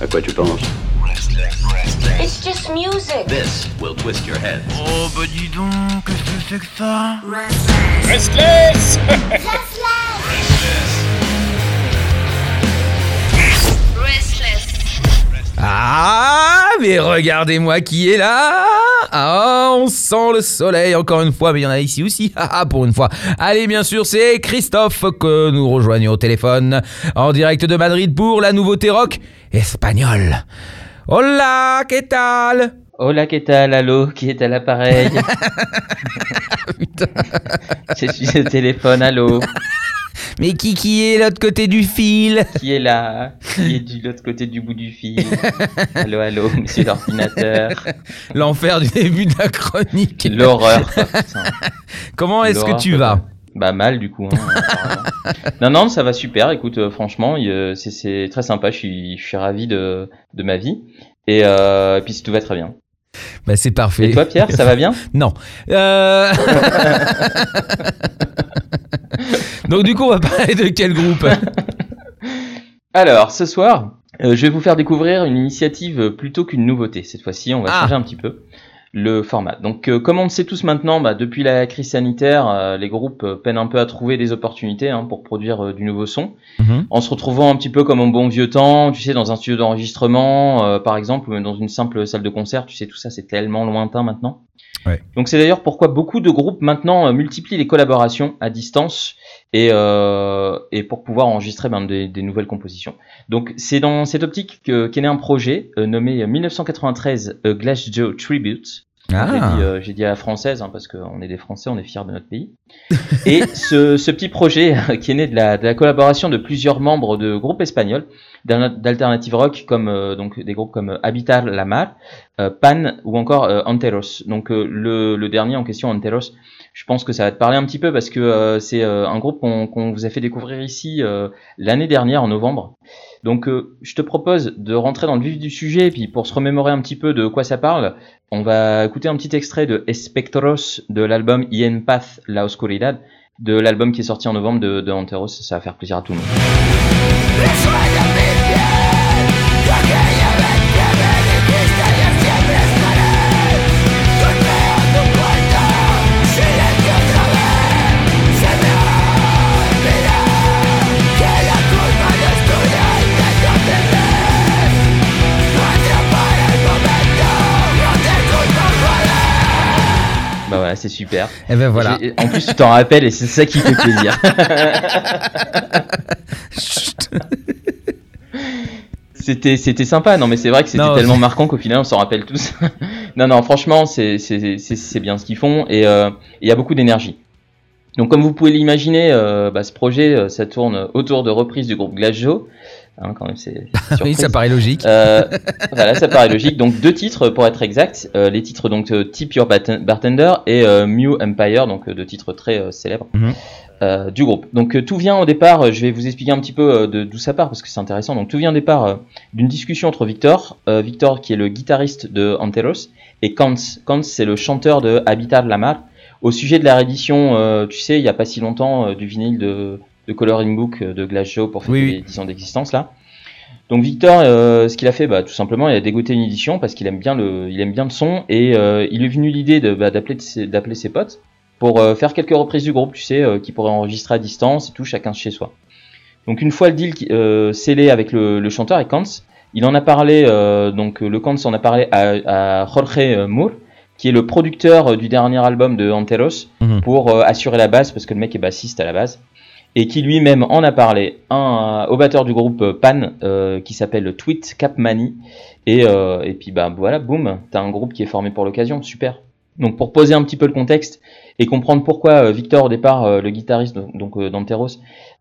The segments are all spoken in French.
À quoi tu penses It's just music. This will twist your head. Oh bah dis donc, qu'est-ce que c'est que ça Restless Restless. Ah, mais regardez-moi qui est là Ah, on sent le soleil encore une fois, mais il y en a ici aussi, ah, pour une fois. Allez, bien sûr, c'est Christophe que nous rejoignons au téléphone, en direct de Madrid pour la nouveauté rock espagnole. Hola, ¿qué tal? Hola, qu'est tal? Allô, qui est à l'appareil? Putain. Je suis au téléphone, allô Mais qui qui est l'autre côté du fil? Qui est là? Qui est de l'autre côté du bout du fil? Allô, allô, monsieur l'ordinateur L'enfer du début de la chronique. L'horreur. Comment est-ce que tu vas? Bah mal du coup. hein, apparemment. non non, ça va super. Écoute, euh, franchement, euh, c'est c'est très sympa. Je suis je suis ravi de de ma vie. Et, euh, et puis tout va très bien. Bah c'est parfait. Et toi Pierre, ça va bien? Non. Euh... Donc du coup, on va parler de quel groupe? Alors ce soir, euh, je vais vous faire découvrir une initiative plutôt qu'une nouveauté. Cette fois-ci, on va Ah. changer un petit peu le format. Donc euh, comme on le sait tous maintenant, bah, depuis la crise sanitaire, euh, les groupes peinent un peu à trouver des opportunités hein, pour produire du nouveau son. Mhm. en se retrouvant un petit peu comme en bon vieux temps, tu sais, dans un studio d'enregistrement, par exemple, ou même dans une simple salle de concert, tu sais, tout ça, c'est tellement lointain maintenant. Ouais. Donc c'est d'ailleurs pourquoi beaucoup de groupes maintenant euh, multiplient les collaborations à distance et, euh, et pour pouvoir enregistrer ben, des, des nouvelles compositions. Donc c'est dans cette optique que- qu'est né un projet euh, nommé 1993 A Glass Joe Tribute. J'ai Ah. dit, euh, j'ai dit à la française, hein, parce qu'on est des Français, on est fiers de notre pays. Et ce, ce petit projet euh, qui est né de la, de la collaboration de plusieurs membres de groupes espagnols, d'al- d'alternative rock, comme euh, donc des groupes comme Habitar la Mar, euh, Pan ou encore euh, Anteros. Donc euh, le, dernier en question, Anteros, je pense que ça va te parler un petit peu parce que euh, c'est euh, un groupe qu'on vous a fait découvrir ici euh, l'année dernière en novembre. Donc euh, je te propose de rentrer dans le vif du sujet, puis pour se remémorer un petit peu de quoi ça parle, on va écouter un petit extrait de Espectros de l'album Ien Path La Oscuridad, de l'album qui est sorti en novembre de, de Anteros, ça va faire plaisir à tout le monde. Bah voilà, c'est super. Et ben voilà. J'ai- En plus, tu t'en rappelles et c'est ça qui fait plaisir. C'était c'était sympa, non mais c'est vrai que c'était Non, tellement c'est- marquant qu'au final on s'en rappelle tous. non non, franchement c'est c'est c'est bien ce qu'ils font et euh, il y a beaucoup d'énergie. Donc comme vous pouvez l'imaginer, euh, bah, ce projet euh, ça tourne autour de reprises du groupe Glass Joe. Hein, quand même c'est c'est Oui, ça paraît logique. Euh, voilà, ça paraît logique. Donc deux titres pour être exact. Euh, les titres donc euh, Tip Your Barten- Bartender et euh, Mew Empire, donc deux titres très célèbres Mhm. du groupe. Donc tout vient au départ. je vais vous expliquer un petit peu d'où ça part parce que c'est intéressant. Donc tout vient au départ d'une discussion entre Victor, Victor qui est le guitariste de Anteros, et Kans. Kans c'est le chanteur de Habitat de la Mar. Au sujet de la réédition, tu sais, il y a pas si longtemps du vinyle de, de Coloring Book euh, de Glass Joe pour fêter Oui, oui. les 10 ans d'existence là. Donc Victor, euh, ce qu'il a fait, bah, tout simplement, il a dégoté une édition parce qu'il aime bien le, il aime bien le son et euh, il est venu l'idée de, bah, d'appeler, d'appeler ses potes pour euh, faire quelques reprises du groupe, tu sais, euh, qui pourraient enregistrer à distance et tout, chacun chez soi. Donc une fois le deal euh, scellé avec le, le chanteur et Kans, il en a parlé, euh, donc le Kans en a parlé à, à Jorge Moore, qui est le producteur du dernier album de Anteros, Mhm. pour euh, assurer la basse parce que le mec est bassiste à la base et qui lui-même en a parlé. Un, au batteur du groupe euh, Pan euh, qui s'appelle Tweet Capmani et, euh, et puis bah voilà boum t'as un groupe qui est formé pour l'occasion. Super. Donc pour poser un petit peu le contexte et comprendre pourquoi euh, Victor au départ euh, le guitariste donc euh, d'Anteros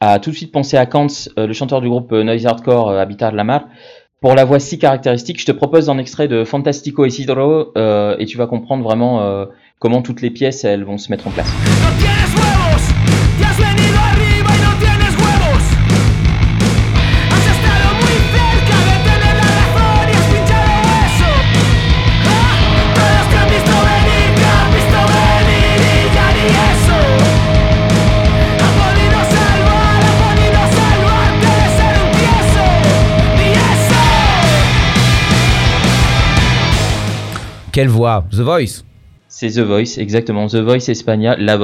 a tout de suite pensé à Kants euh, le chanteur du groupe euh, Noise Hardcore euh, Habitat de la Mar. Pour la voix si caractéristique je te propose un extrait de Fantastico Isidro euh, et tu vas comprendre vraiment euh, comment toutes les pièces elles vont se mettre en place quelle voix? The Voice C'est The Voice, exactement. The Voice espagnol, la.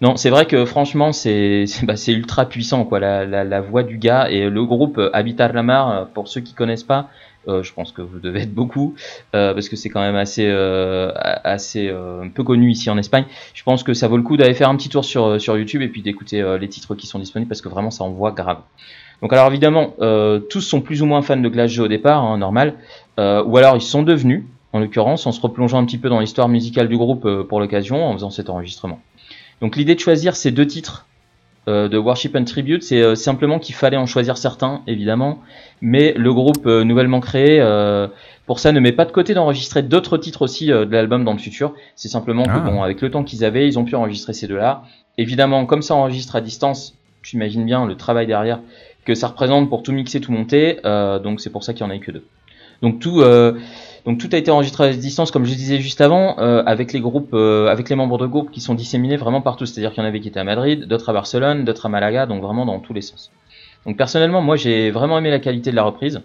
Non, c'est vrai que franchement, c'est bah, ultra puissant, quoi, la, voix du gars. Et le groupe Habitar la Mar, pour ceux qui connaissent pas, euh, je pense que vous devez être beaucoup, euh, parce que c'est quand même assez, euh, assez peu connu ici en Espagne. Je pense que ça vaut le coup d'aller faire un petit tour sur, sur YouTube et puis d'écouter les titres qui sont disponibles, parce que vraiment ça envoie grave. Donc alors évidemment, tous sont plus ou moins fans de Glass Joe au départ, hein, normal, ou alors ils sont devenus, en l'occurrence, en se replongeant un petit peu dans l'histoire musicale du groupe euh, pour l'occasion, en faisant cet enregistrement. Donc l'idée de choisir ces deux titres euh, de Worship and Tribute, c'est euh, simplement qu'il fallait en choisir certains, évidemment, mais le groupe euh, nouvellement créé, euh, pour ça, ne met pas de côté d'enregistrer d'autres titres aussi euh, de l'album dans le futur. C'est simplement Ah. que, bon, avec le temps qu'ils avaient, ils ont pu enregistrer ces deux-là. Évidemment, comme ça enregistre à distance, tu imagines bien le travail derrière que ça représente pour tout mixer, tout monter, euh, donc c'est pour ça qu'il n'y en a eu que deux. Donc tout, euh, donc tout a été enregistré à distance, comme je disais juste avant, euh, avec les groupes, euh, avec les membres de groupe qui sont disséminés vraiment partout. C'est-à-dire qu'il y en avait qui étaient à Madrid, d'autres à Barcelone, d'autres à Malaga, donc vraiment dans tous les sens. Donc personnellement, moi j'ai vraiment aimé la qualité de la reprise.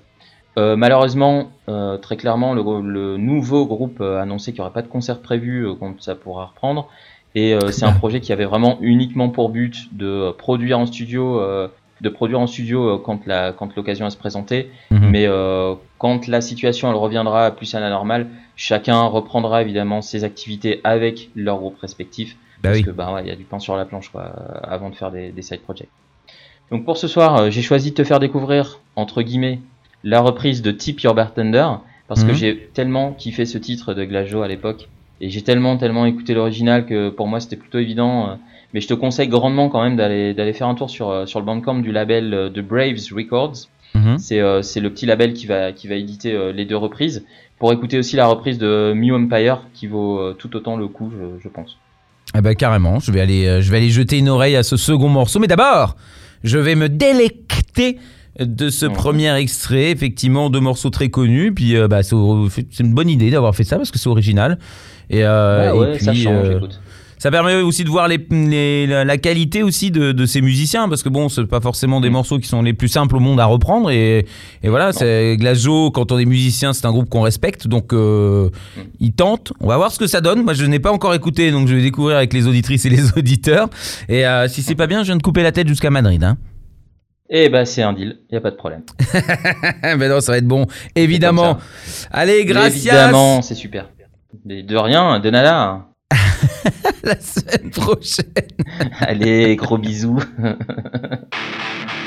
Euh, malheureusement, euh, très clairement, le, le nouveau groupe a annoncé qu'il n'y aurait pas de concert prévu euh, quand ça pourra reprendre. Et euh, c'est un projet qui avait vraiment uniquement pour but de produire en studio, euh, de produire en studio euh, quand la quand l'occasion va se présenter. Mhm. Mais euh, quand la situation elle reviendra plus à la normale, chacun reprendra évidemment ses activités avec leur groupe respectif. Bah parce oui. que bah ouais, il y a du pain sur la planche quoi, euh, avant de faire des, des side projects. Donc pour ce soir, euh, j'ai choisi de te faire découvrir entre guillemets la reprise de Tip Your Bartender parce que Mhm. j'ai tellement kiffé ce titre de Glajo à l'époque et j'ai tellement tellement écouté l'original que pour moi c'était plutôt évident. Mais je te conseille grandement quand même d'aller faire un tour sur euh, sur le bandcamp du label euh, de Braves Records. C'est euh, c'est le petit label qui va qui va éditer les deux reprises pour écouter aussi la reprise de Mew Empire qui vaut tout autant le coup je, je pense. Eh ben carrément, je vais aller, je vais aller jeter une oreille à ce second morceau. Mais d'abord, je vais me délecter de ce premier extrait. Effectivement, deux morceaux très connus. Puis euh, bah, c'est une bonne idée d'avoir fait ça parce que c'est original. Et, euh, ouais, ouais, et ça puis, change, euh, écoute. Ça permet aussi de voir les, les- la, qualité aussi de, de ces musiciens parce que bon, c'est pas forcément des Mm. morceaux qui sont les plus simples au monde à reprendre. Et, et voilà, c'est Glazo, quand on est musicien, c'est un groupe qu'on respecte. Donc euh, Mm. il tente. On va voir ce que ça donne. Moi, je n'ai pas encore écouté, donc je vais découvrir avec les auditrices et les auditeurs. Et euh, si c'est pas bien, je viens de couper la tête jusqu'à Madrid. Hein. Eh bah c'est un deal, y a pas de problème. ben non, ça va être bon. Évidemment. Allez, gracias. Évidemment, c'est super. Mais de rien, de nada. La semaine prochaine. Allez, gros bisous.